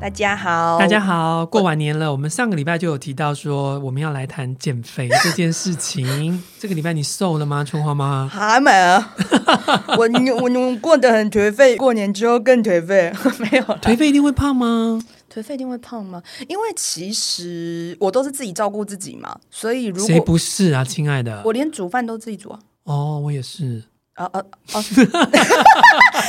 大家好，大家好，过完年了，我们上个礼拜就有提到说我们要来谈减肥这件事情。这个礼拜你瘦了吗，春花妈？还没啊，我我过得很颓废，过年之后更颓废，没有了。颓废一定会胖吗？颓废一定会胖吗？因为其实我都是自己照顾自己嘛，所以如果谁不是啊，亲爱的？我连煮饭都自己煮啊。哦，我也是。啊啊啊！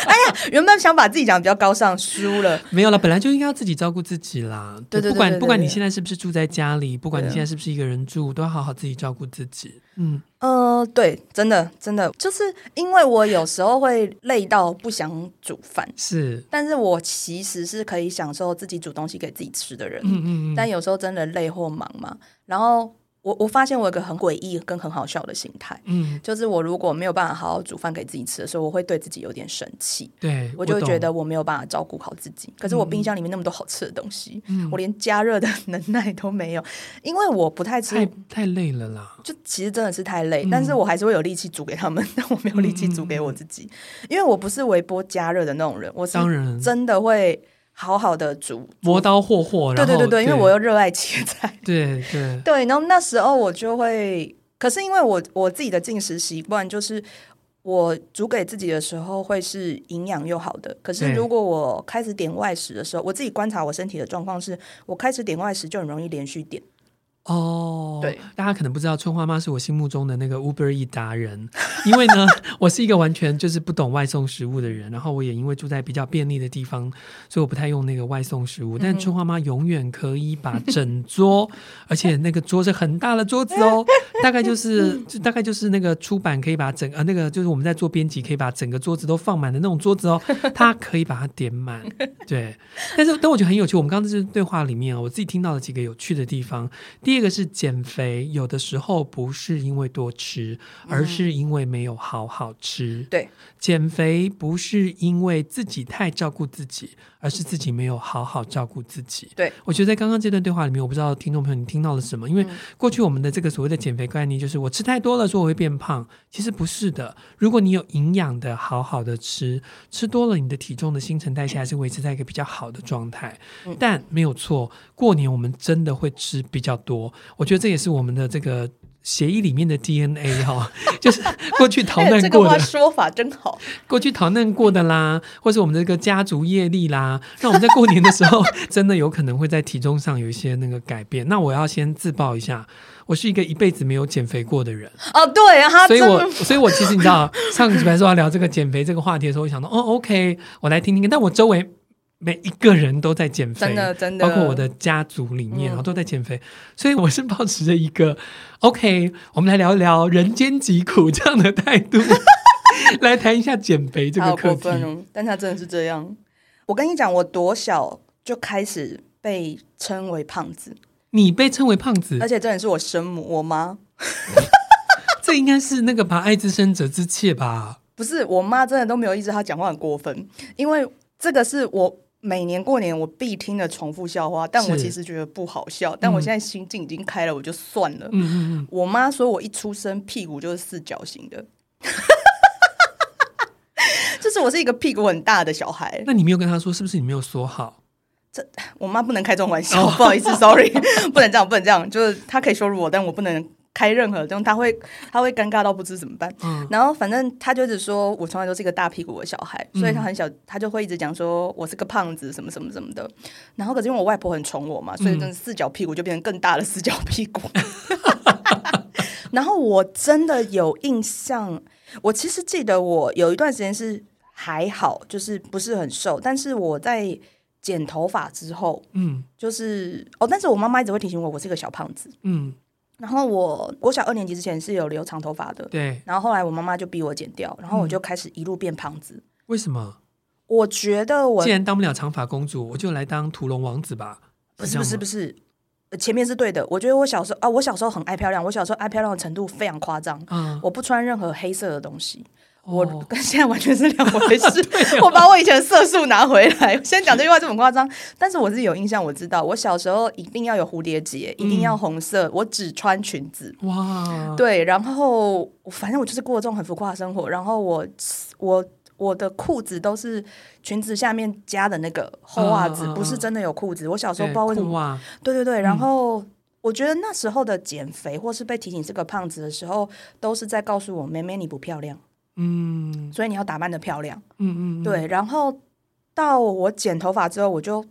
哎呀，原本想把自己讲的比较高尚，输了。没有了，本来就应该要自己照顾自己啦。对，对，对，不管不管你现在是不是住在家里，不管你现在是不是一个人住，都要好好自己照顾自己。嗯呃，对，真的真的，就是因为我有时候会累到不想煮饭，是，但是我其实是可以享受自己煮东西给自己吃的人。嗯嗯嗯。但有时候真的累或忙嘛，然后。我我发现我有个很诡异跟很好笑的心态，嗯，就是我如果没有办法好好煮饭给自己吃的时候，我会对自己有点生气，对，我就会觉得我没有办法照顾好自己。可是我冰箱里面那么多好吃的东西，嗯，我连加热的 能耐都没有，因为我不太吃，太太累了啦。就其实真的是太累，嗯，但是我还是会有力气煮给他们，但我没有力气煮给我自己，嗯，因为我不是微波加热的那种人，我是真的会。好好的煮，磨刀霍霍，对对对对，因为我又热爱切菜，对 对。对，然后那时候我就会，可是因为我我自己的进食习惯就是，我煮给自己的时候会是营养又好的，可是如果我开始点外食的时候，我自己观察我身体的状况是，我开始点外食就很容易连续点。哦，对，大家可能不知道，春花妈是我心目中的那个 Uber Eats 达人，因为呢，我是一个完全就是不懂外送食物的人，然后我也因为住在比较便利的地方，所以我不太用那个外送食物。但春花妈永远可以把整桌，而且那个桌是很大的桌子哦，大概就是就大概就是那个出版可以把整呃那个就是我们在做编辑可以把整个桌子都放满的那种桌子哦，它可以把它点满。对，但是但我觉得很有趣，我们刚刚这对话里面啊，我自己听到了几个有趣的地方。第一。个是减肥，有的时候不是因为多吃，而是因为没有好好吃。对，减肥不是因为自己太照顾自己，而是自己没有好好照顾自己。对，我觉得在刚刚这段对话里面，我不知道听众朋友你听到了什么？因为过去我们的这个所谓的减肥概念，就是我吃太多了，说我会变胖。其实不是的，如果你有营养的好好的吃，吃多了，你的体重的新陈代谢还是维持在一个比较好的状态。但没有错，过年我们真的会吃比较多。我觉得这也是我们的这个协议里面的 DNA 哈，就是过去逃难过的。说法真好。过去逃难过的啦，或是我们的这个家族业力啦，让我们在过年的时候真的有可能会在体重上有一些那个改变。那我要先自曝一下，我是一个一辈子没有减肥过的人。哦，对啊，所以我所以我其实你知道，上礼拜说要聊这个减肥这个话题的时候，我想到哦，OK，我来听听看。但我周围。每一个人都在减肥，真的真的，包括我的家族里面，然后、嗯、都在减肥，所以我是保持着一个 OK，我们来聊一聊人间疾苦这样的态度，来谈一下减肥这个课题。哦、但他真的是这样，我跟你讲，我多小就开始被称为胖子，你被称为胖子，而且真的是我生母，我妈，这应该是那个把爱之深责之切吧？不是，我妈真的都没有意思，她讲话很过分，因为这个是我。每年过年我必听的重复笑话，但我其实觉得不好笑。但我现在心境已经开了，我就算了。嗯嗯嗯。我妈说我一出生屁股就是四角形的，就是我是一个屁股很大的小孩。那你没有跟她说，是不是你没有说好？这我妈不能开这种玩笑，不好意思，sorry，不能这样，不能这样。就是她可以羞辱我，但我不能。开任何灯，他会他会尴尬到不知怎么办。嗯，然后反正他就是说我从来都是一个大屁股的小孩，所以他很小，他就会一直讲说我是个胖子，什么什么什么的。然后可是因为我外婆很宠我嘛，所以那四角屁股就变成更大的四角屁股。然后我真的有印象，我其实记得我有一段时间是还好，就是不是很瘦，但是我在剪头发之后，嗯，就是哦，但是我妈妈一直会提醒我，我是一个小胖子，嗯。然后我国小二年级之前是有留长头发的，对。然后后来我妈妈就逼我剪掉，然后我就开始一路变胖子。嗯、为什么？我觉得我既然当不了长发公主，我就来当屠龙王子吧。不是不是不是，前面是对的。我觉得我小时候啊，我小时候很爱漂亮，我小时候爱漂亮的程度非常夸张。嗯，我不穿任何黑色的东西。我跟现在完全是两回 事。我把我以前的色素拿回来，现在讲这句话这么夸张，但是我是有印象，我知道我小时候一定要有蝴蝶结，一定要红色，我只穿裙子。哇，对，然后反正我就是过这种很浮夸的生活。然后我我我的裤子都是裙子下面加的那个厚袜子，不是真的有裤子。我小时候不知道为什么，对对对，然后。我觉得那时候的减肥，或是被提醒是个胖子的时候，都是在告诉我：妹妹你不漂亮，嗯，所以你要打扮得漂亮，嗯嗯，对。然后到我剪头发之后，我就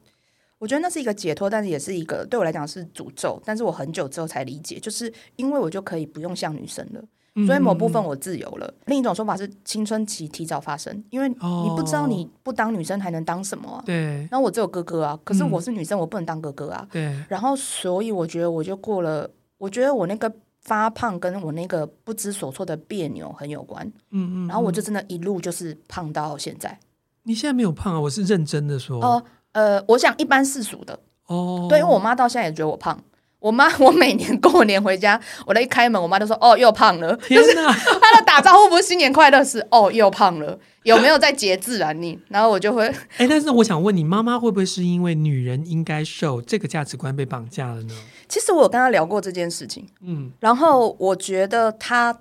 我觉得那是一个解脱，但是也是一个对我来讲是诅咒。但是我很久之后才理解，就是因为我就可以不用像女生了。所以某部分我自由了。另一种说法是青春期提早发生，因为你不知道你不当女生还能当什么啊？对。然后我只有哥哥啊，可是我是女生，我不能当哥哥啊。对。然后所以我觉得我就过了，我觉得我那个发胖跟我那个不知所措的别扭很有关。嗯嗯。然后我就真的一路就是胖到现在。你现在没有胖啊？我是认真的说。哦，呃，我想一般世俗的。哦。对，因为我妈到现在也觉得我胖。我妈，我每年过年回家，我的一开门，我妈就说：“哦，又胖了。”天哪！她的打招呼不是新年快乐，是“哦，又胖了”。有没有在节制啊你？然后我就会，哎，但是我想问你，妈妈会不会是因为女人应该瘦这个价值观被绑架了呢？其实我有跟她聊过这件事情，嗯，然后我觉得她，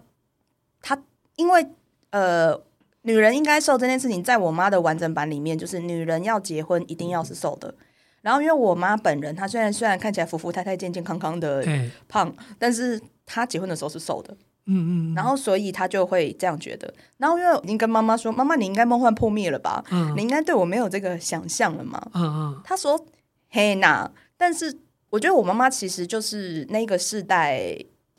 她因为呃，女人应该瘦这件事情，在我妈的完整版里面，就是女人要结婚一定要是瘦的。然后，因为我妈本人，她虽然虽然看起来服服太太、健健康康的胖，但是她结婚的时候是瘦的，嗯嗯，然后所以她就会这样觉得。然后因为您跟妈妈说：“妈妈，你应该梦幻破灭了吧？嗯，你应该对我没有这个想象了嘛？”嗯嗯，她说：“嘿那。”但是我觉得我妈妈其实就是那个世代，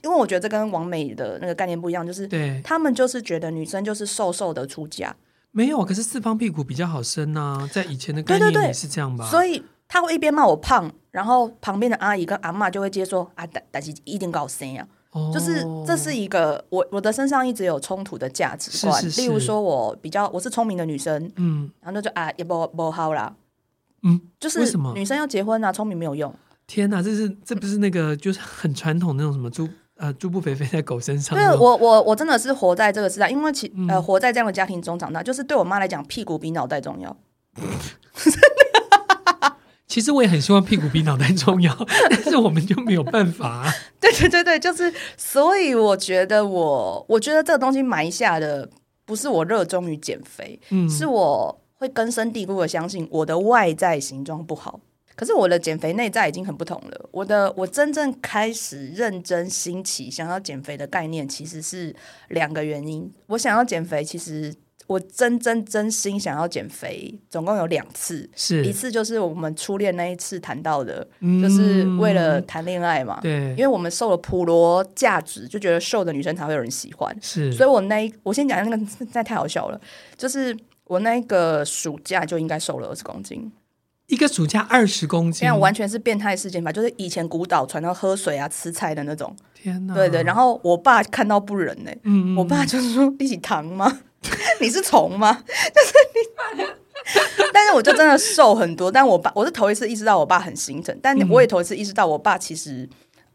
因为我觉得这跟王美的那个概念不一样，就是对他们就是觉得女生就是瘦瘦的出嫁，没有，可是四方屁股比较好生啊，在以前的概念里是这样吧？所以。他会一边骂我胖，然后旁边的阿姨跟阿妈就会接说啊，但但是一定搞生呀，就是这是一个我我的身上一直有冲突的价值观。是是是，例如说我比较我是聪明的女生，嗯，然后就啊也不不好啦，嗯，就是女生要结婚啊，聪明没有用。天哪，这是这不是那个就是很传统那种什么猪呃猪不肥肥在狗身上？对，我我我真的是活在这个时代，因为其呃活在这样的家庭中长大，就是对我妈来讲，屁股比脑袋重要。其实我也很希望屁股比脑袋重要，但是我们就没有办法啊。对对对对，就是所以我觉得我我觉得这个东西埋下的不是我热衷于减肥，嗯，是我会根深蒂固的相信我的外在形状不好，可是我的减肥内在已经很不同了。我的我真正开始认真兴起想要减肥的概念，其实是两个原因。我想要减肥，其实。我真真真心想要减肥，总共有两次，是一次就是我们初恋那一次谈到的，嗯、就是为了谈恋爱嘛。对，因为我们受了普罗价值，就觉得瘦的女生才会有人喜欢。是，所以我那一我先讲那个，实在太好笑了，就是我那个暑假就应该瘦了二十公斤，一个暑假二十公斤，这样完全是变态事件吧？就是以前古岛传到喝水啊、吃菜的那种。天哪！对对，然后我爸看到不忍呢、欸，嗯，我爸就是说一起糖吗？你是虫吗？就是你，但是我就真的瘦很多。但我爸，我是头一次意识到我爸很心疼，但我也头一次意识到我爸其实，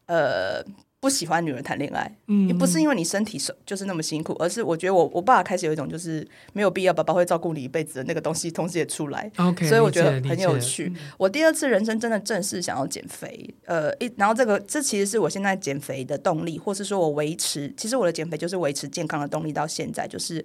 呃。不喜欢女人谈恋爱，嗯，也不是因为你身体是就是那么辛苦，而是我觉得我我爸开始有一种就是没有必要，爸爸会照顾你一辈子的那个东西，同时也出来，OK，所以我觉得很有趣。我第二次人生真的正式想要减肥，呃，一然后这个这其实是我现在减肥的动力，或是说我维持，其实我的减肥就是维持健康的动力到现在，就是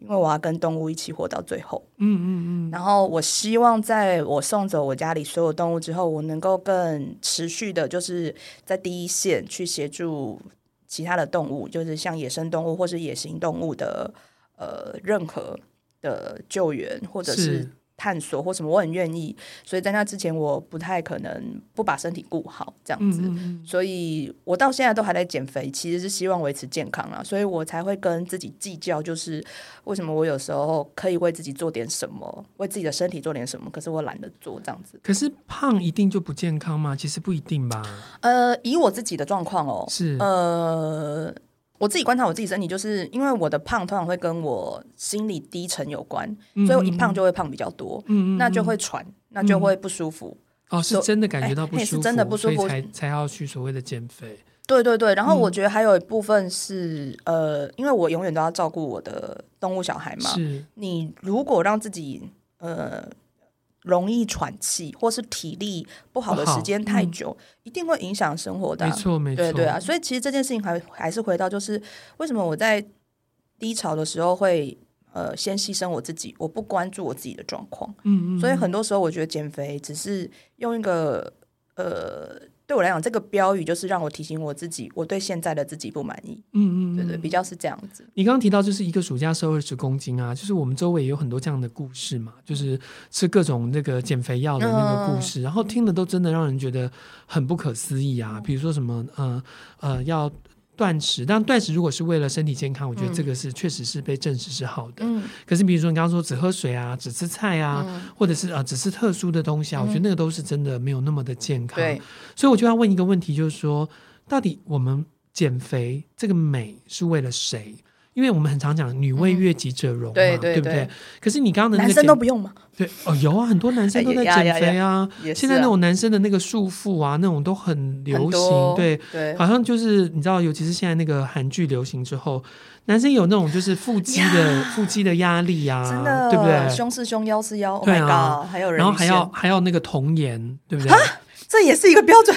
因为我要跟动物一起活到最后，嗯嗯嗯。然后我希望在我送走我家里所有动物之后，我能够更持续的，就是在第一线去协助。其他的动物，就是像野生动物或是野行动物的呃任何的救援，或者是。探索或什么，我很愿意，所以在那之前，我不太可能不把身体顾好这样子，嗯、所以我到现在都还在减肥，其实是希望维持健康啊，所以我才会跟自己计较，就是为什么我有时候可以为自己做点什么，为自己的身体做点什么，可是我懒得做这样子。可是胖一定就不健康吗？其实不一定吧。呃，以我自己的状况哦，是呃。我自己观察我自己身体，就是因为我的胖通常会跟我心理低沉有关，嗯、所以我一胖就会胖比较多，嗯、那就会喘，嗯、那就会不舒服。哦，是真的感觉到不舒服，欸、是真的不舒服，才才要去所谓的减肥。对对对，然后我觉得还有一部分是、嗯、呃，因为我永远都要照顾我的动物小孩嘛。是，你如果让自己呃容易喘气，或是体力不好的时间太久，嗯、一定会影响生活的、啊。没错，没错，对对啊。所以其实这件事情还还是回到，就是为什么我在低潮的时候会呃先牺牲我自己，我不关注我自己的状况。嗯嗯。所以很多时候我觉得减肥只是用一个呃。对我来讲，这个标语就是让我提醒我自己，我对现在的自己不满意。嗯嗯，对对，比较是这样子。你刚刚提到就是一个暑假瘦二十公斤啊，就是我们周围也有很多这样的故事嘛，就是吃各种那个减肥药的那个故事，嗯、然后听的都真的让人觉得很不可思议啊。比如说什么，呃呃，要。断食，但断食如果是为了身体健康，我觉得这个是确实是被证实是好的。嗯，可是比如说你刚刚说只喝水啊，只吃菜啊，嗯、或者是啊只吃特殊的东西啊，我觉得那个都是真的没有那么的健康。对，所以我就要问一个问题，就是说，到底我们减肥这个美是为了谁？因为我们很常讲“女为悦己者容”嘛，对对对，对不对？可是你刚刚的生都不用吗？对哦，有啊，很多男生都在减肥啊。现在那种男生的那个束缚啊，那种都很流行。对对，好像就是你知道，尤其是现在那个韩剧流行之后，男生有那种就是腹肌的腹肌的压力啊，真的，对不对？胸是胸，腰是腰，对啊，还有人，然后还要还要那个童颜，对不对？这也是一个标准，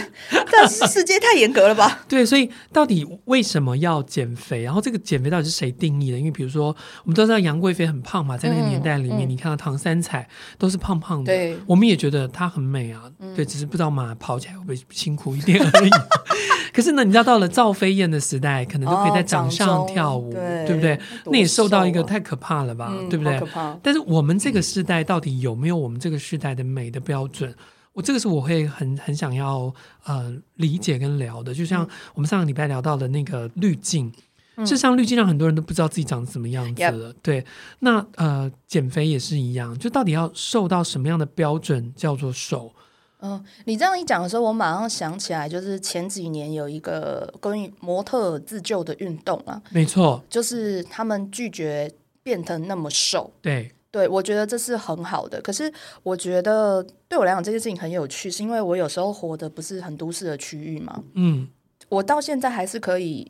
但是世界太严格了吧？对，所以到底为什么要减肥？然后这个减肥到底是谁定义的？因为比如说，我们都知道杨贵妃很胖嘛，在那个年代里面，嗯嗯、你看到唐三彩都是胖胖的，我们也觉得她很美啊。嗯、对，只是不知道马跑起来会不会辛苦一点而已。可是呢，你知道到了赵飞燕的时代，可能就可以在掌上跳舞，哦、对，对不对？那也受到一个太可怕了吧？嗯、对不对？但是我们这个时代到底有没有我们这个时代的美的标准？我这个是我会很很想要呃理解跟聊的，就像我们上个礼拜聊到的那个滤镜，嗯、事实上滤镜让很多人都不知道自己长什么样子了。嗯、对，那呃减肥也是一样，就到底要瘦到什么样的标准叫做瘦？嗯、呃，你这样一讲的时候，我马上想起来，就是前几年有一个关于模特自救的运动啊，没错，就是他们拒绝变得那么瘦，对。对，我觉得这是很好的。可是，我觉得对我来讲，这件事情很有趣，是因为我有时候活的不是很都市的区域嘛。嗯，我到现在还是可以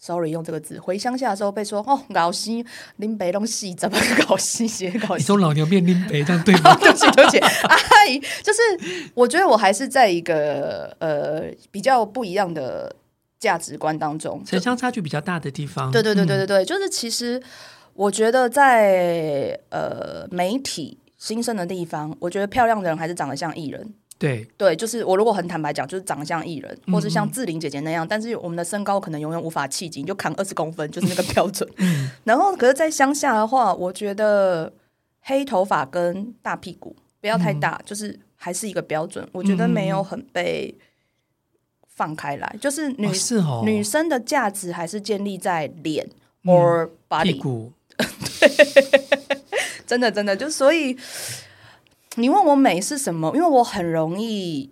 ，sorry，用这个字，回乡下的时候被说哦，老西林北东西怎么搞西些搞西？你从老牛变林北，这样对吗？对不起，对不起，阿姨，就是我觉得我还是在一个呃比较不一样的价值观当中，城乡差距比较大的地方。对对对对对对，嗯、就是其实。我觉得在呃媒体新生的地方，我觉得漂亮的人还是长得像艺人。对对，就是我如果很坦白讲，就是长得像艺人，或是像志玲姐姐那样。嗯、但是我们的身高可能永远无法企及，你就扛二十公分，就是那个 标准。嗯、然后，可是，在乡下的话，我觉得黑头发跟大屁股不要太大，嗯、就是还是一个标准。我觉得没有很被放开来，就是女、哦是哦、女生的价值还是建立在脸 or body。屁股 真的真的，就所以你问我美是什么？因为我很容易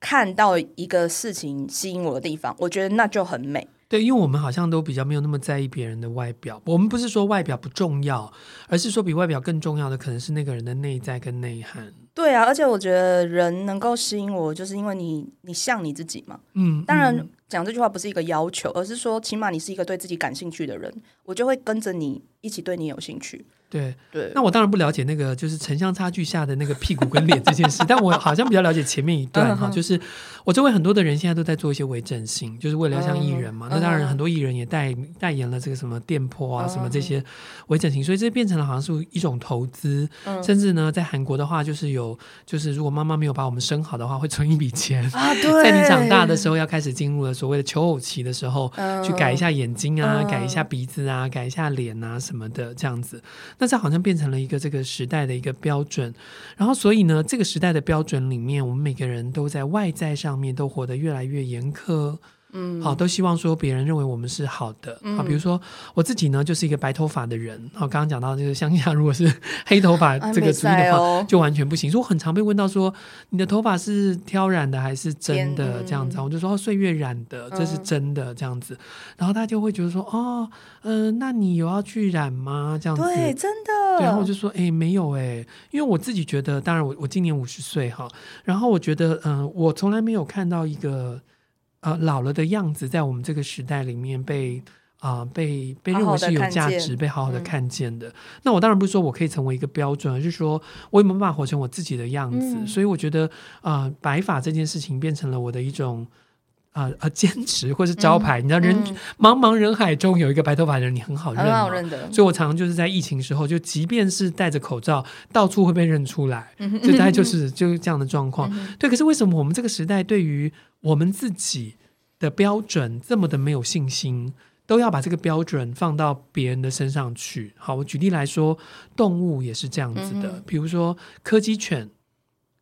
看到一个事情吸引我的地方，我觉得那就很美。对，因为我们好像都比较没有那么在意别人的外表。我们不是说外表不重要，而是说比外表更重要的可能是那个人的内在跟内涵。对啊，而且我觉得人能够吸引我，就是因为你你像你自己嘛。嗯，当然讲这句话不是一个要求，而是说起码你是一个对自己感兴趣的人，我就会跟着你一起对你有兴趣。对对，那我当然不了解那个就是城乡差距下的那个屁股跟脸这件事，但我好像比较了解前面一段哈，就是我周围很多的人现在都在做一些微整形，就是为了要像艺人嘛。那当然很多艺人也代代言了这个什么店铺啊什么这些微整形，所以这变成了好像是一种投资。甚至呢，在韩国的话，就是有就是如果妈妈没有把我们生好的话，会存一笔钱啊。对，在你长大的时候要开始进入了所谓的求偶期的时候，去改一下眼睛啊，改一下鼻子啊，改一下脸啊什么的这样子。那这好像变成了一个这个时代的一个标准，然后所以呢，这个时代的标准里面，我们每个人都在外在上面都活得越来越严苛。嗯，好，都希望说别人认为我们是好的。好，比如说我自己呢，就是一个白头发的人。好，刚刚讲到这个乡下，如果是 黑头发这个主义的话，就完全不行。所以我很常被问到说，你的头发是挑染的还是真的这样子？我就说岁月染的，这是真的这样子。然后他就会觉得说，哦，嗯，那你有要去染吗？这样子，对，真的。对，然后我就说，哎，没有哎，因为我自己觉得，当然我我今年五十岁哈，然后我觉得，嗯，我从来没有看到一个。呃老了的样子，在我们这个时代里面被啊、呃、被被认为是有价值、被好好的看见的。嗯、那我当然不是说我可以成为一个标准，而是说我有没有办法活成我自己的样子。嗯、所以我觉得啊、呃，白发这件事情变成了我的一种。啊啊！坚持或是招牌，嗯、你知道人，嗯、茫茫人海中有一个白头发的人，你很好认，很好认的。所以我常常就是在疫情时候，就即便是戴着口罩，到处会被认出来。就大概就是 就是这样的状况。嗯、对，可是为什么我们这个时代对于我们自己的标准这么的没有信心，都要把这个标准放到别人的身上去？好，我举例来说，动物也是这样子的，嗯、比如说柯基犬。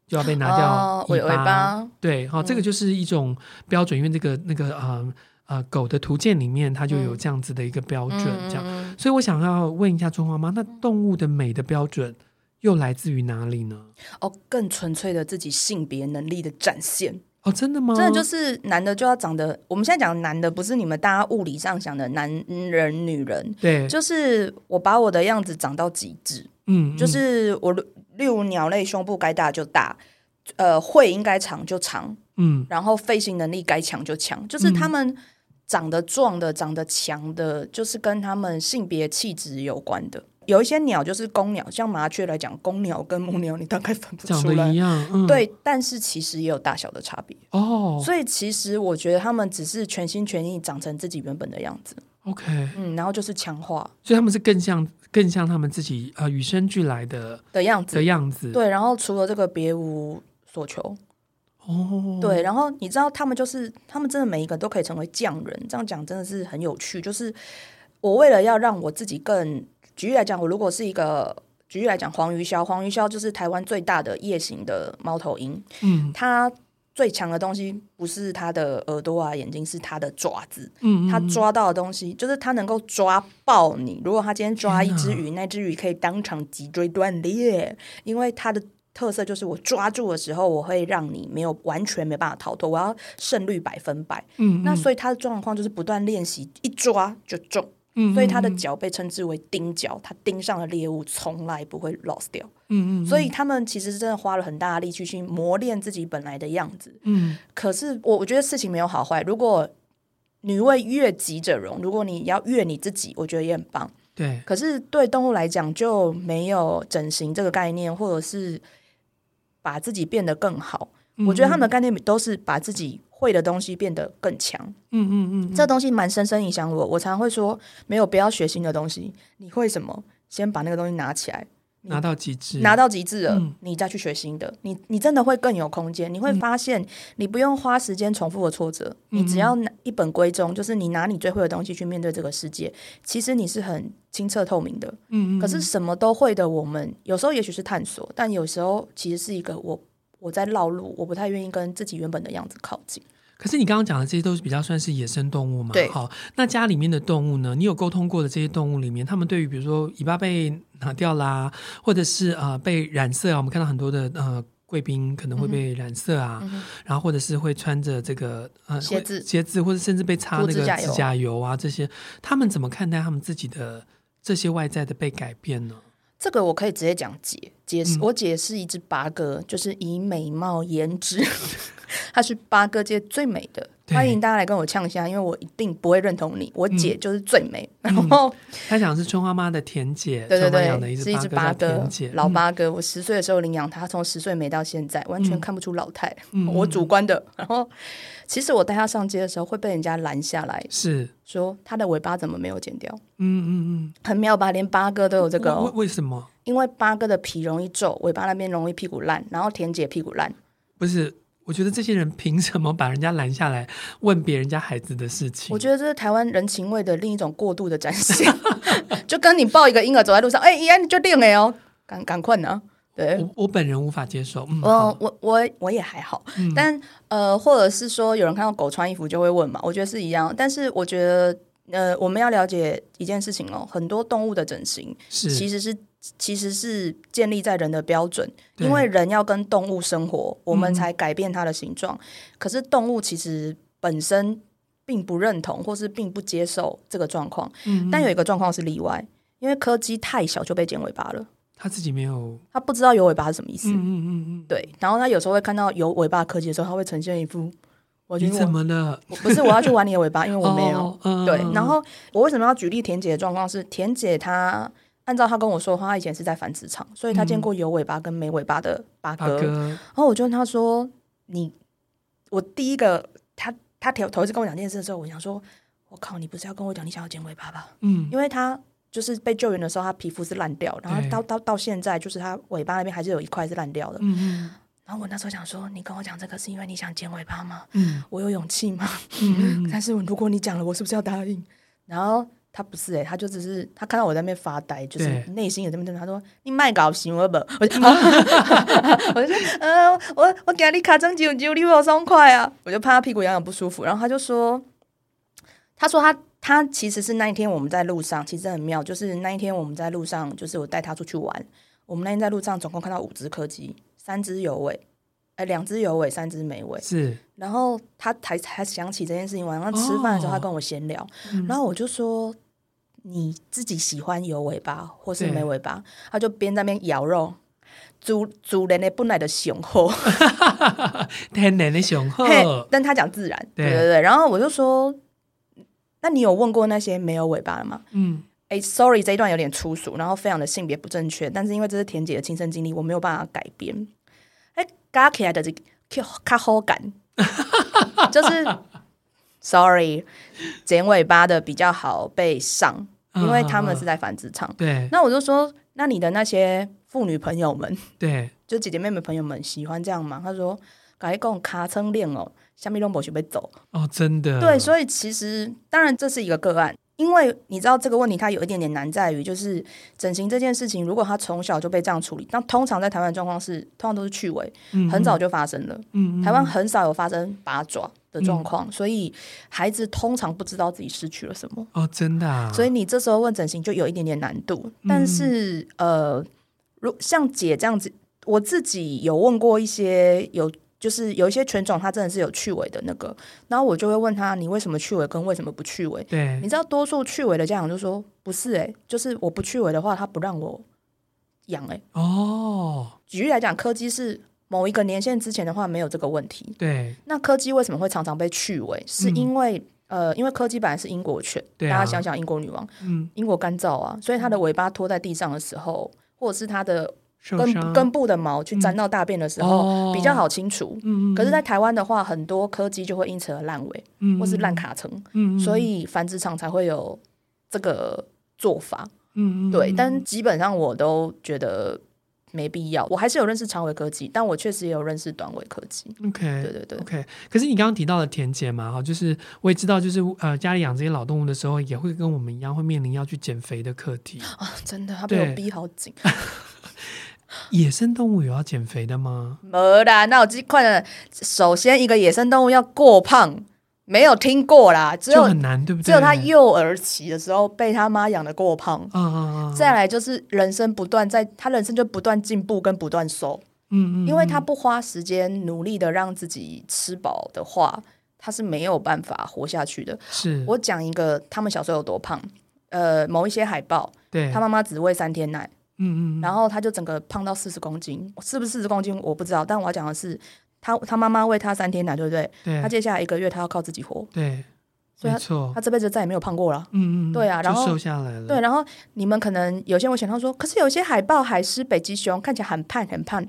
就要被拿掉尾巴，哦、尾巴。对，好、这个就是一种标准，因为这个那个呃呃狗的图鉴里面，它就有这样子的一个标准，嗯、这样，所以我想要问一下春花妈，那动物的美的标准又来自于哪里呢？哦，更纯粹的自己性别能力的展现。哦，真的吗？真的就是男的就要长得，我们现在讲男的不是你们大家物理上想的男人女人，对，就是我把我的样子长到极致，嗯，就是我。例如鸟类胸部该大就大，呃，喙应该长就长，嗯，然后飞行能力该强就强，就是他们长得壮的、长得强的，就是跟他们性别气质有关的。有一些鸟就是公鸟，像麻雀来讲，公鸟跟母鸟你大概分不出来，一样，嗯、对，但是其实也有大小的差别哦。所以其实我觉得他们只是全心全意长成自己原本的样子。OK，嗯，然后就是强化，所以他们是更像更像他们自己呃与生俱来的的样子的样子。对，然后除了这个别无所求。哦，对，然后你知道他们就是他们真的每一个都可以成为匠人，这样讲真的是很有趣。就是我为了要让我自己更举例来讲，我如果是一个举例来讲，黄鱼鸮，黄鱼鸮就是台湾最大的夜行的猫头鹰，嗯，它。最强的东西不是它的耳朵啊、眼睛，是它的爪子。嗯，嗯，它抓到的东西就是它能够抓爆你。如果它今天抓一只 鱼，那只鱼可以当场脊椎断裂，因为它的特色就是我抓住的时候，我会让你没有完全没办法逃脱，我要胜率百分百。嗯，嗯，那所以它的状况就是不断练习，一抓就中。所以它的脚被称之为钉脚，它钉上的猎物从来不会 lost 掉。嗯嗯，所以他们其实是真的花了很大的力气去磨练自己本来的样子。嗯，可是我我觉得事情没有好坏。如果女为悦己者容，如果你要悦你自己，我觉得也很棒。对。可是对动物来讲就没有整形这个概念，或者是把自己变得更好。我觉得他们的概念都是把自己会的东西变得更强。嗯嗯嗯，这东西蛮深深影响我。我常常会说，没有不要学新的东西。你会什么？先把那个东西拿起来，拿到极致，拿到极致了，嗯、你再去学新的。你你真的会更有空间。你会发现，你不用花时间重复的挫折，嗯、你只要一本归宗，就是你拿你最会的东西去面对这个世界。其实你是很清澈透明的。嗯嗯。可是什么都会的我们，有时候也许是探索，但有时候其实是一个我。我在绕路，我不太愿意跟自己原本的样子靠近。可是你刚刚讲的这些都是比较算是野生动物嘛？对。好，那家里面的动物呢？你有沟通过的这些动物里面，他们对于比如说尾巴被拿掉啦，或者是呃被染色啊，我们看到很多的呃贵宾可能会被染色啊，然后或者是会穿着这个呃鞋子鞋子，或者甚至被擦那个指甲油啊这些，他们怎么看待他们自己的这些外在的被改变呢？这个我可以直接讲解解释，我姐是一只八哥，就是以美貌颜值，她是八哥界最美的。欢迎大家来跟我呛一下，因为我一定不会认同你。我姐就是最美。然后她讲是春花妈的田姐，对对对，是一只八哥，老八哥。我十岁的时候领养它，从十岁没到现在，完全看不出老态。我主观的。然后其实我带它上街的时候会被人家拦下来，是说它的尾巴怎么没有剪掉？嗯嗯嗯，很妙吧？连八哥都有这个。为为什么？因为八哥的皮容易皱，尾巴那边容易屁股烂，然后田姐屁股烂。不是。我觉得这些人凭什么把人家拦下来问别人家孩子的事情？我觉得这是台湾人情味的另一种过度的展现，就跟你抱一个婴儿走在路上，哎、欸，一样你就定了哦，赶赶快呢？对，我我本人无法接受。嗯，我我我我也还好，嗯、但呃，或者是说有人看到狗穿衣服就会问嘛，我觉得是一样。但是我觉得呃，我们要了解一件事情哦，很多动物的整形是其实是。其实是建立在人的标准，因为人要跟动物生活，我们才改变它的形状。可是动物其实本身并不认同，或是并不接受这个状况。但有一个状况是例外，因为柯基太小就被剪尾巴了，他自己没有，他不知道有尾巴是什么意思。嗯嗯嗯对，然后他有时候会看到有尾巴的柯基的时候，他会呈现一副我你怎么了？不是我要去玩你的尾巴，因为我没有。对，然后我为什么要举例田姐的状况？是田姐她按照他跟我说的话，他以前是在繁殖场，所以他见过有尾巴跟没尾巴的八哥。嗯、然后我就问他说：“你，我第一个，他他头头一次跟我讲这件事的时候，我想说，我靠，你不是要跟我讲你想要剪尾巴吧？嗯，因为他就是被救援的时候，他皮肤是烂掉，然后到到到现在，就是他尾巴那边还是有一块是烂掉的。嗯嗯。”然后我那时候想说，你跟我讲这个是因为你想剪尾巴吗？嗯，我有勇气吗？嗯，但是如果你讲了，我是不是要答应？然后他不是诶、欸，他就只是他看到我在那边发呆，就是内心也这么这他说你卖搞行为不？我就，我就说，嗯、呃，我我给你卡张九九，你我松快啊！我就怕他屁股痒痒不舒服，然后他就说，他说他他其实是那一天我们在路上，其实很妙，就是那一天我们在路上，就是我带他出去玩，我们那天在路上总共看到五只柯基。三只有尾，哎、欸，两只有尾，三只没尾。是，然后他才才想起这件事情。晚上吃饭的时候，他跟我闲聊，然后我就说：“你自己喜欢有尾巴或是没尾巴？”他就边在那边咬肉，主主人的本来的雄厚，天然的雄厚。但他讲自然，对对对。然后我就说：“那你有问过那些没有尾巴的吗？”嗯。哎，sorry，这一段有点粗俗，然后非常的性别不正确，但是因为这是田姐的亲身经历，我没有办法改编。哎，嘎起来的这个卡好感，就是 sorry，剪尾巴的比较好被上，因为他们是在繁殖场。对，那我就说，那你的那些妇女朋友们，对，就姐姐妹妹朋友们喜欢这样吗？他说，搞一个卡称练哦，下面都不许被走哦，真的。对，所以其实当然这是一个个案。因为你知道这个问题，它有一点点难在于，就是整形这件事情，如果他从小就被这样处理，那通常在台湾状况是，通常都是去尾，嗯、很早就发生了。嗯嗯台湾很少有发生拔爪的状况，嗯、所以孩子通常不知道自己失去了什么。哦，真的啊！所以你这时候问整形就有一点点难度。但是，嗯、呃，如像姐这样子，我自己有问过一些有。就是有一些犬种，它真的是有去尾的那个，然后我就会问他，你为什么去尾，跟为什么不去尾？对，你知道多数去尾的家长就说不是哎、欸，就是我不去尾的话，他不让我养哎、欸。哦，举例来讲，柯基是某一个年限之前的话没有这个问题。对，那柯基为什么会常常被去尾？是因为、嗯、呃，因为柯基本来是英国犬，啊、大家想想英国女王，嗯，英国干燥啊，所以它的尾巴拖在地上的时候，或者是它的。根根部的毛去沾到大便的时候、嗯、比较好清除，嗯、可是，在台湾的话，很多柯基就会因此而烂尾，嗯、或是烂卡层，嗯、所以繁殖场才会有这个做法。嗯、对，但基本上我都觉得没必要。我还是有认识长尾柯基，但我确实也有认识短尾柯基。OK，对对对，OK。可是你刚刚提到的田姐嘛，哈，就是我也知道，就是呃，家里养这些老动物的时候，也会跟我们一样，会面临要去减肥的课题啊。真的，他被我逼好紧。野生动物有要减肥的吗？没啦，那我这块的，首先一个野生动物要过胖，没有听过啦，只有很难，对不对？只有他幼儿期的时候被他妈养的过胖，嗯嗯嗯。再来就是人生不断在，他人生就不断进步跟不断瘦，嗯，嗯嗯，因为他不花时间努力的让自己吃饱的话，他是没有办法活下去的。是我讲一个，他们小时候有多胖？呃，某一些海豹，对，他妈妈只喂三天奶。嗯嗯，然后他就整个胖到四十公斤，是不是四十公斤我不知道，但我要讲的是，他他妈妈喂他三天奶，对不对？对。他接下来一个月他要靠自己活，对，所以他没错，他这辈子再也没有胖过了。嗯嗯，对啊，然后瘦下来了。对，然后你们可能有些人会想到说，可是有些海豹、海狮、北极熊看起来很胖很胖。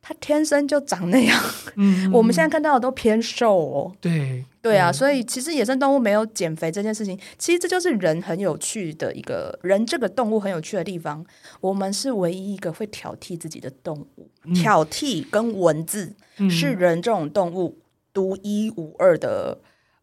它天生就长那样，嗯，我们现在看到的都偏瘦哦。对，对啊，所以其实野生动物没有减肥这件事情，其实这就是人很有趣的一个人这个动物很有趣的地方。我们是唯一一个会挑剔自己的动物，嗯、挑剔跟文字是人这种动物独一无二的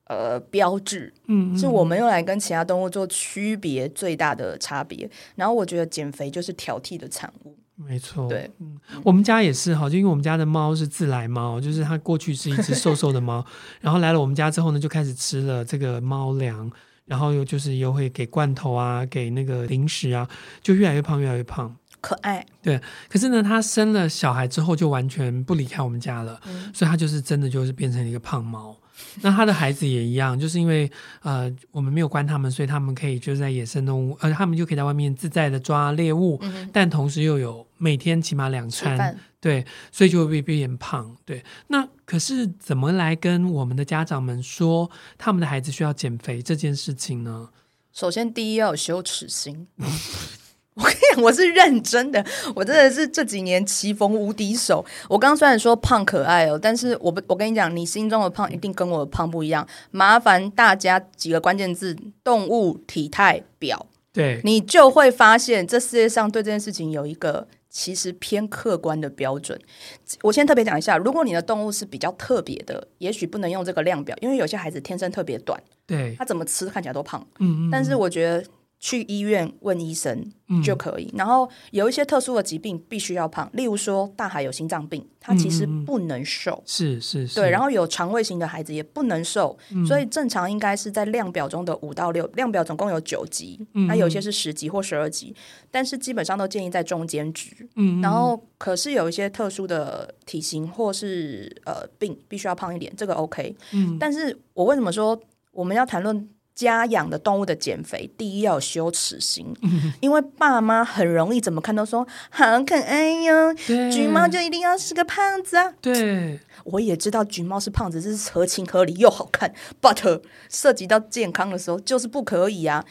呃标志，嗯，是我们用来跟其他动物做区别最大的差别。然后我觉得减肥就是挑剔的产物。没错，对，嗯，我们家也是哈，就因为我们家的猫是自来猫，就是它过去是一只瘦瘦的猫，然后来了我们家之后呢，就开始吃了这个猫粮，然后又就是又会给罐头啊，给那个零食啊，就越来越胖，越来越胖，可爱。对，可是呢，它生了小孩之后就完全不离开我们家了，嗯，所以它就是真的就是变成一个胖猫。那他的孩子也一样，就是因为呃，我们没有关他们，所以他们可以就在野生动物，呃，他们就可以在外面自在的抓猎物，嗯、但同时又有每天起码两餐，对，所以就会变胖。对，那可是怎么来跟我们的家长们说他们的孩子需要减肥这件事情呢？首先，第一要有羞耻心。我跟你讲，我是认真的，我真的是这几年棋逢无敌手。我刚刚虽然说胖可爱哦，但是我不，我跟你讲，你心中的胖一定跟我的胖不一样。麻烦大家几个关键字：动物体态表。对，你就会发现这世界上对这件事情有一个其实偏客观的标准。我先特别讲一下，如果你的动物是比较特别的，也许不能用这个量表，因为有些孩子天生特别短，对，他怎么吃看起来都胖。嗯嗯，但是我觉得。去医院问医生就可以。嗯、然后有一些特殊的疾病必须要胖，例如说大海有心脏病，他其实不能瘦。是是是。对，然后有肠胃型的孩子也不能瘦，嗯、所以正常应该是在量表中的五到六。量表总共有九级，那、嗯、有些是十级或十二级，但是基本上都建议在中间值。嗯。然后可是有一些特殊的体型或是呃病必须要胖一点，这个 OK。嗯。但是我为什么说我们要谈论？家养的动物的减肥，第一要有羞耻心，嗯、因为爸妈很容易怎么看都说好可爱哟，对橘猫就一定要是个胖子啊。对，我也知道橘猫是胖子，这是合情合理又好看，but 涉及到健康的时候就是不可以啊。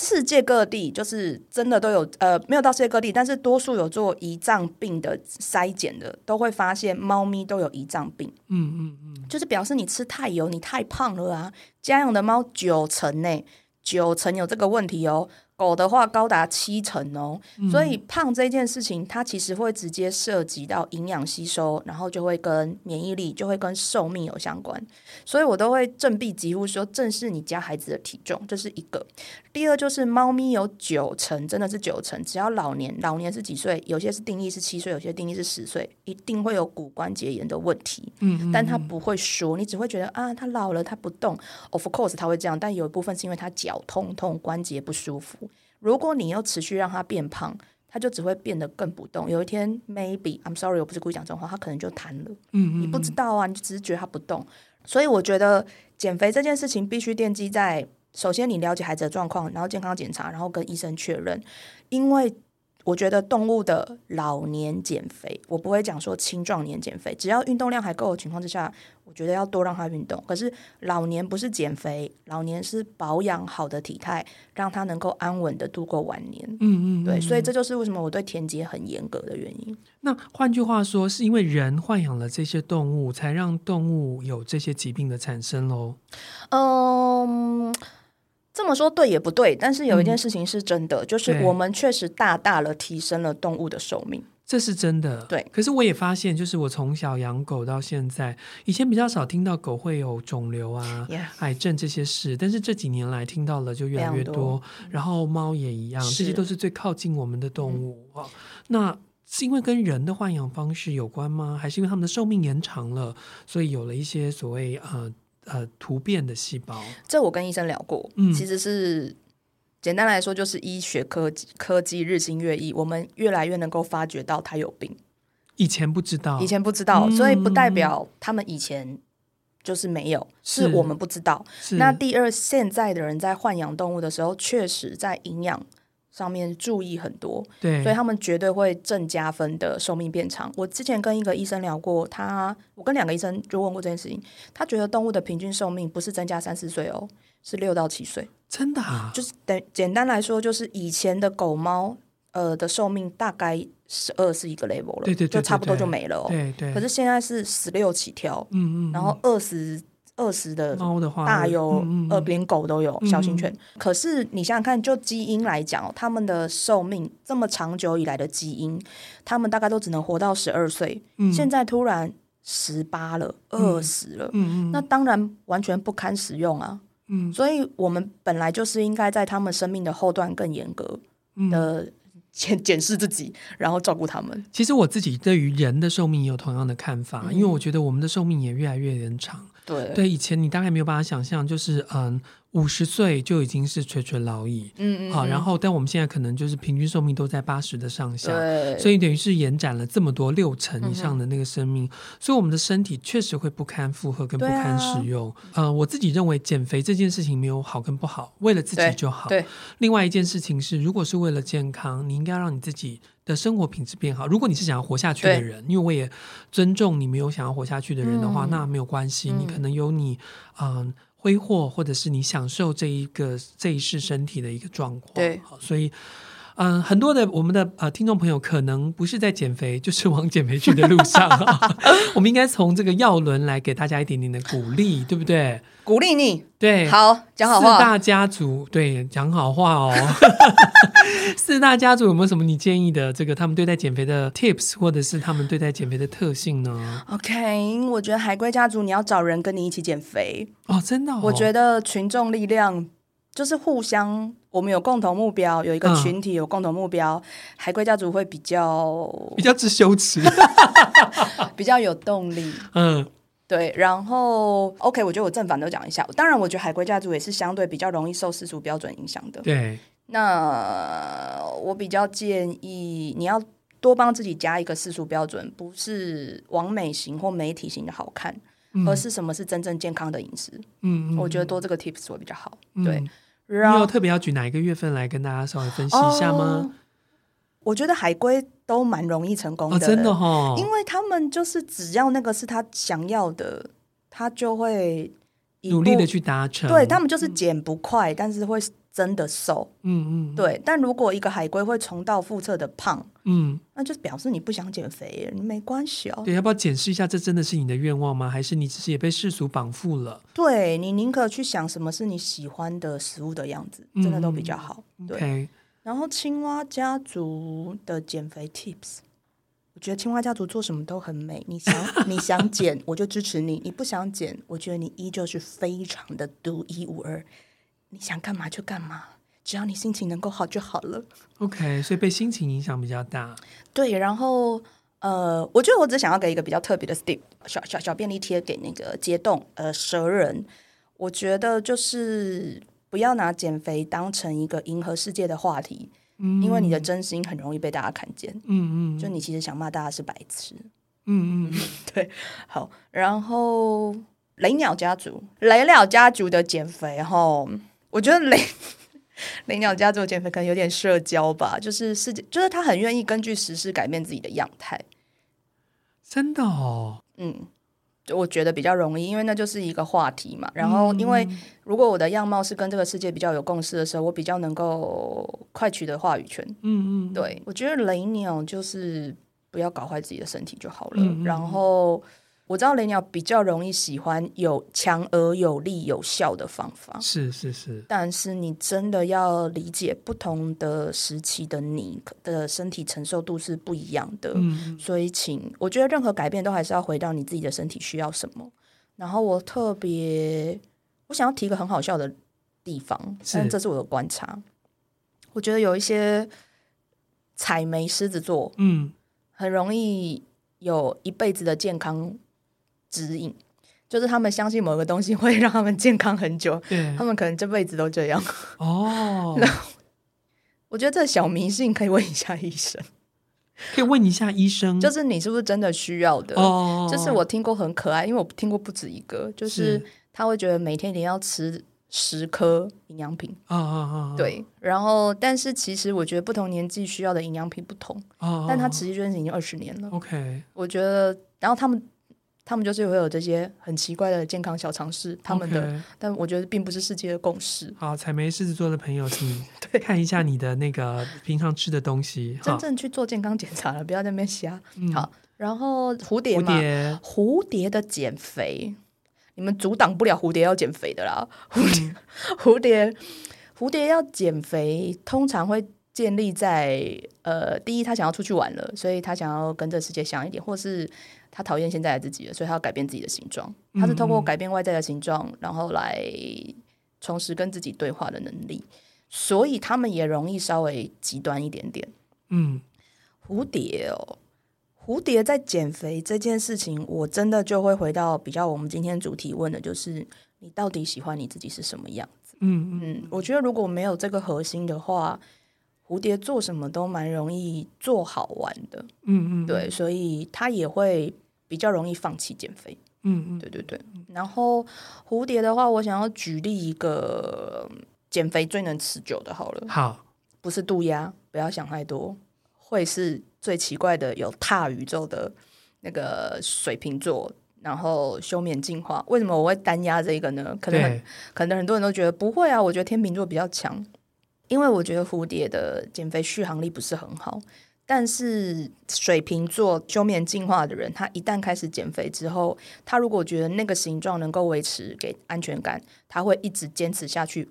世界各地就是真的都有，呃，没有到世界各地，但是多数有做胰脏病的筛检的，都会发现猫咪都有胰脏病。嗯嗯嗯，就是表示你吃太油，你太胖了啊。家养的猫九成呢，九成有这个问题哦。狗的话高达七成哦，嗯、所以胖这件事情，它其实会直接涉及到营养吸收，然后就会跟免疫力，就会跟寿命有相关。所以我都会振臂疾呼说，正视你家孩子的体重，这是一个。第二就是猫咪有九成，真的是九成，只要老年，老年是几岁？有些是定义是七岁，有些定义是十岁，一定会有骨关节炎的问题。嗯，但它不会说，你只会觉得啊，它老了，它不动。Of course，它会这样，但有一部分是因为它脚痛痛，关节不舒服。如果你又持续让他变胖，他就只会变得更不动。有一天，maybe I'm sorry，我不是故意讲这种话，他可能就瘫了。嗯，嗯，嗯，你不知道啊，你只是觉得他不动。所以我觉得减肥这件事情必须奠基在首先你了解孩子的状况，然后健康检查，然后跟医生确认，因为。我觉得动物的老年减肥，我不会讲说青壮年减肥，只要运动量还够的情况之下，我觉得要多让它运动。可是老年不是减肥，老年是保养好的体态，让它能够安稳的度过晚年。嗯，嗯嗯，对，所以这就是为什么我对田姐很严格的原因。那换句话说，是因为人豢养了这些动物，才让动物有这些疾病的产生喽？嗯。这么说对也不对，但是有一件事情是真的，嗯、就是我们确实大大的提升了动物的寿命，这是真的。对，可是我也发现，就是我从小养狗到现在，以前比较少听到狗会有肿瘤啊.癌症这些事，但是这几年来听到了就越来越多。多然后猫也一样，这些都是最靠近我们的动物、嗯、那是因为跟人的豢养方式有关吗？还是因为它们的寿命延长了，所以有了一些所谓呃？呃，突变的细胞，这我跟医生聊过，嗯，其实是简单来说，就是医学科技科技日新月异，我们越来越能够发觉到他有病。以前不知道，以前不知道，嗯、所以不代表他们以前就是没有，是，是我们不知道。那第二，现在的人在豢养动物的时候，确实在营养。上面注意很多，对，所以他们绝对会正加分的寿命变长。我之前跟一个医生聊过，他我跟两个医生就问过这件事情，他觉得动物的平均寿命不是增加三四岁哦，是六到七岁。真的啊？就是等简单来说，就是以前的狗猫呃的寿命大概十二是一个 level 了，对对对，就差不多就没了哦。对对。可是现在是十六起跳，嗯嗯，然后二十。二十的猫的话，大有嗯嗯呃，连狗都有，嗯、小型犬。可是你想想看，就基因来讲，他们的寿命这么长久以来的基因，他们大概都只能活到十二岁。嗯、现在突然十八了，二十了，嗯嗯、那当然完全不堪使用啊。嗯、所以我们本来就是应该在他们生命的后段更严格的检 检视自己，然后照顾他们。其实我自己对于人的寿命也有同样的看法，嗯、因为我觉得我们的寿命也越来越延长。对，对，以前你大概没有办法想象，就是嗯，五十岁就已经是垂垂老矣，嗯嗯，好，然后但我们现在可能就是平均寿命都在八十的上下，对，所以等于是延展了这么多六成以上的那个生命，嗯、所以我们的身体确实会不堪负荷跟不堪使用。嗯、啊。呃，我自己认为减肥这件事情没有好跟不好，为了自己就好。对，另外一件事情是，如果是为了健康，你应该让你自己的生活品质变好。如果你是想要活下去的人，因为我也尊重你没有想要活下去的人的话，嗯、那没有关系，你可能有你嗯。呃挥霍，或者是你享受这一个这一世身体的一个状况。对，所以，嗯、呃，很多的我们的呃听众朋友可能不是在减肥，就是往减肥去的路上。我们应该从这个药轮来给大家一点点的鼓励，对不对？鼓励你，对，好，讲好话。四大家族，对，讲好话哦。四大家族有没有什么你建议的？这个他们对待减肥的 tips，或者是他们对待减肥的特性呢？OK，我觉得海龟家族你要找人跟你一起减肥哦，真的、哦。我觉得群众力量就是互相，我们有共同目标，有一个群体有共同目标，嗯、海龟家族会比较比较自羞耻，比较有动力。嗯。对，然后 OK，我觉得我正反都讲一下。当然，我觉得海龟家族也是相对比较容易受世俗标准影响的。对，那我比较建议你要多帮自己加一个世俗标准，不是完美型或媒体型的好看，嗯、而是什么是真正健康的饮食。嗯，我觉得多这个 tips 会比较好。嗯、对，你有特别要举哪一个月份来跟大家稍微分析一下吗？哦我觉得海龟都蛮容易成功的，哦、真的哈、哦，因为他们就是只要那个是他想要的，他就会努力的去达成。对，他们就是减不快，嗯、但是会真的瘦。嗯嗯，对。但如果一个海龟会重蹈覆辙的胖，嗯，那就表示你不想减肥，你没关系哦。对，要不要检视一下，这真的是你的愿望吗？还是你只是也被世俗绑缚了？对，你宁可去想什么是你喜欢的食物的样子，真的都比较好。嗯、对。Okay 然后青蛙家族的减肥 tips，我觉得青蛙家族做什么都很美。你想你想减，我就支持你；你不想减，我觉得你依旧是非常的独一无二。你想干嘛就干嘛，只要你心情能够好就好了。OK，所以被心情影响比较大。对，然后呃，我觉得我只想要给一个比较特别的 step，小小小便利贴给那个街动呃蛇人。我觉得就是。不要拿减肥当成一个迎合世界的话题，嗯，因为你的真心很容易被大家看见，嗯嗯，就你其实想骂大家是白痴，嗯嗯，对，好，然后雷鸟家族，雷鸟家族的减肥，哈，我觉得雷 雷鸟家族减肥可能有点社交吧，就是世界，就是他很愿意根据时事改变自己的样态，真的哦，嗯。我觉得比较容易，因为那就是一个话题嘛。然后，因为如果我的样貌是跟这个世界比较有共识的时候，我比较能够快取得话语权。嗯嗯，对，我觉得雷鸟就是不要搞坏自己的身体就好了。嗯嗯，然后。我知道雷鸟比较容易喜欢有强而有力、有效的方法，是是是。但是你真的要理解不同的时期的你的身体承受度是不一样的，嗯，所以请我觉得任何改变都还是要回到你自己的身体需要什么。然后我特别我想要提一个很好笑的地方，但这是我的观察，我觉得有一些采煤狮子座，嗯，很容易有一辈子的健康。指引就是他们相信某个东西会让他们健康很久，他们可能这辈子都这样。哦，那我觉得这小迷信可以问一下医生，可以问一下医生，就是你是不是真的需要的？哦，就是我听过很可爱，因为我听过不止一个，就是他会觉得每天一定要吃十颗营养品。啊啊啊！对，然后但是其实我觉得不同年纪需要的营养品不同。哦，但他持续已经二十年了。OK，我觉得，然后他们。他们就是会有这些很奇怪的健康小常识，他们的.但我觉得并不是世界的共识。好，采梅狮子座的朋友，请 看一下你的那个平常吃的东西，真正去做健康检查了，不要在那边瞎。嗯、好，然后蝴蝶嘛，蝴蝶，蝴蝶的减肥，你们阻挡不了蝴蝶要减肥的啦。蝴蝶，嗯、蝴蝶，蝴蝶要减肥，通常会建立在呃，第一，他想要出去玩了，所以他想要跟这世界像一点，或是。他讨厌现在的自己了，所以他要改变自己的形状。他是通过改变外在的形状，嗯、然后来重拾跟自己对话的能力。所以他们也容易稍微极端一点点。嗯，蝴蝶哦，蝴蝶在减肥这件事情，我真的就会回到比较我们今天主题问的，就是你到底喜欢你自己是什么样子？嗯嗯，我觉得如果没有这个核心的话，蝴蝶做什么都蛮容易做好玩的。嗯嗯，对，所以它也会比较容易放弃减肥。嗯嗯，对对对。然后蝴蝶的话，我想要举例一个减肥最能持久的，好了。好，不是渡鸦，不要想太多，会是最奇怪的有踏宇宙的那个水瓶座。然后休眠进化，为什么我会单压这个呢？可能很可能很多人都觉得不会啊，我觉得天秤座比较强，因为我觉得蝴蝶的减肥续航力不是很好。但是水瓶座休眠进化的人，他一旦开始减肥之后，他如果觉得那个形状能够维持给安全感，他会一直坚持下去，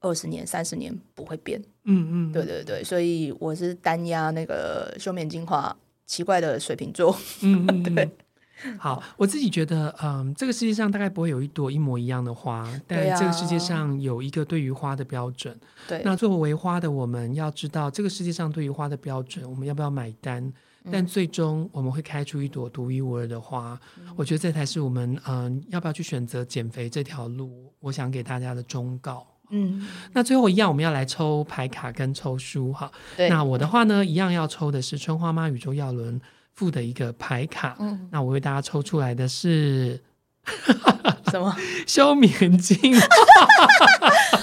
二十年、三十年不会变。嗯嗯，对对对，所以我是单压那个休眠进化奇怪的水瓶座。嗯嗯，嗯 对。好，我自己觉得，嗯，这个世界上大概不会有一朵一模一样的花，但这个世界上有一个对于花的标准。对，那作为花的我们要知道，这个世界上对于花的标准，我们要不要买单？但最终我们会开出一朵独一无二的花。嗯、我觉得这才是我们，嗯，要不要去选择减肥这条路？我想给大家的忠告。嗯，那最后一样，我们要来抽牌卡跟抽书哈。对，那我的话呢，一样要抽的是春花妈宇宙药轮附的一个牌卡，嗯，那我为大家抽出来的是 什么？休眠进化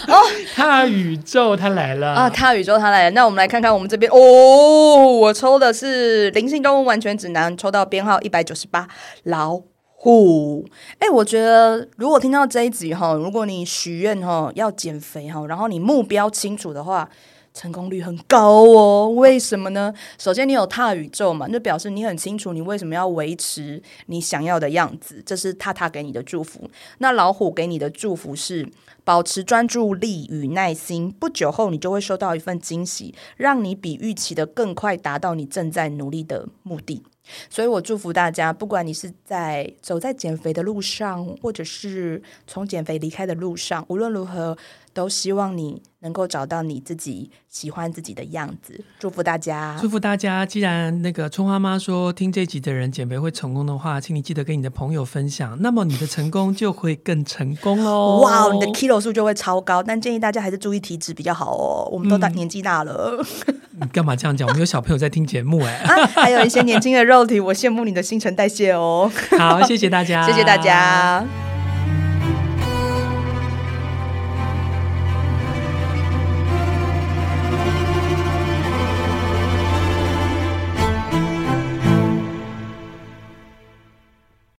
哦，他宇宙他来了啊！他宇宙他来了，那我们来看看我们这边哦，我抽的是灵性动物完全指南，抽到编号一百九十八老虎。哎，我觉得如果听到这一集哈，如果你许愿哈要减肥哈，然后你目标清楚的话。成功率很高哦，为什么呢？首先，你有踏宇宙嘛，那表示你很清楚你为什么要维持你想要的样子，这是踏踏给你的祝福。那老虎给你的祝福是保持专注力与耐心，不久后你就会收到一份惊喜，让你比预期的更快达到你正在努力的目的。所以我祝福大家，不管你是在走在减肥的路上，或者是从减肥离开的路上，无论如何。都希望你能够找到你自己喜欢自己的样子，祝福大家，祝福大家。既然那个春花妈说听这集的人减肥会成功的话，请你记得跟你的朋友分享，那么你的成功就会更成功哦。哇，你的 kilo 数就会超高，但建议大家还是注意体脂比较好哦。我们都大、嗯、年纪大了，你干嘛这样讲？我们有小朋友在听节目哎、啊，还有一些年轻的肉体，我羡慕你的新陈代谢哦。好，谢谢大家，谢谢大家。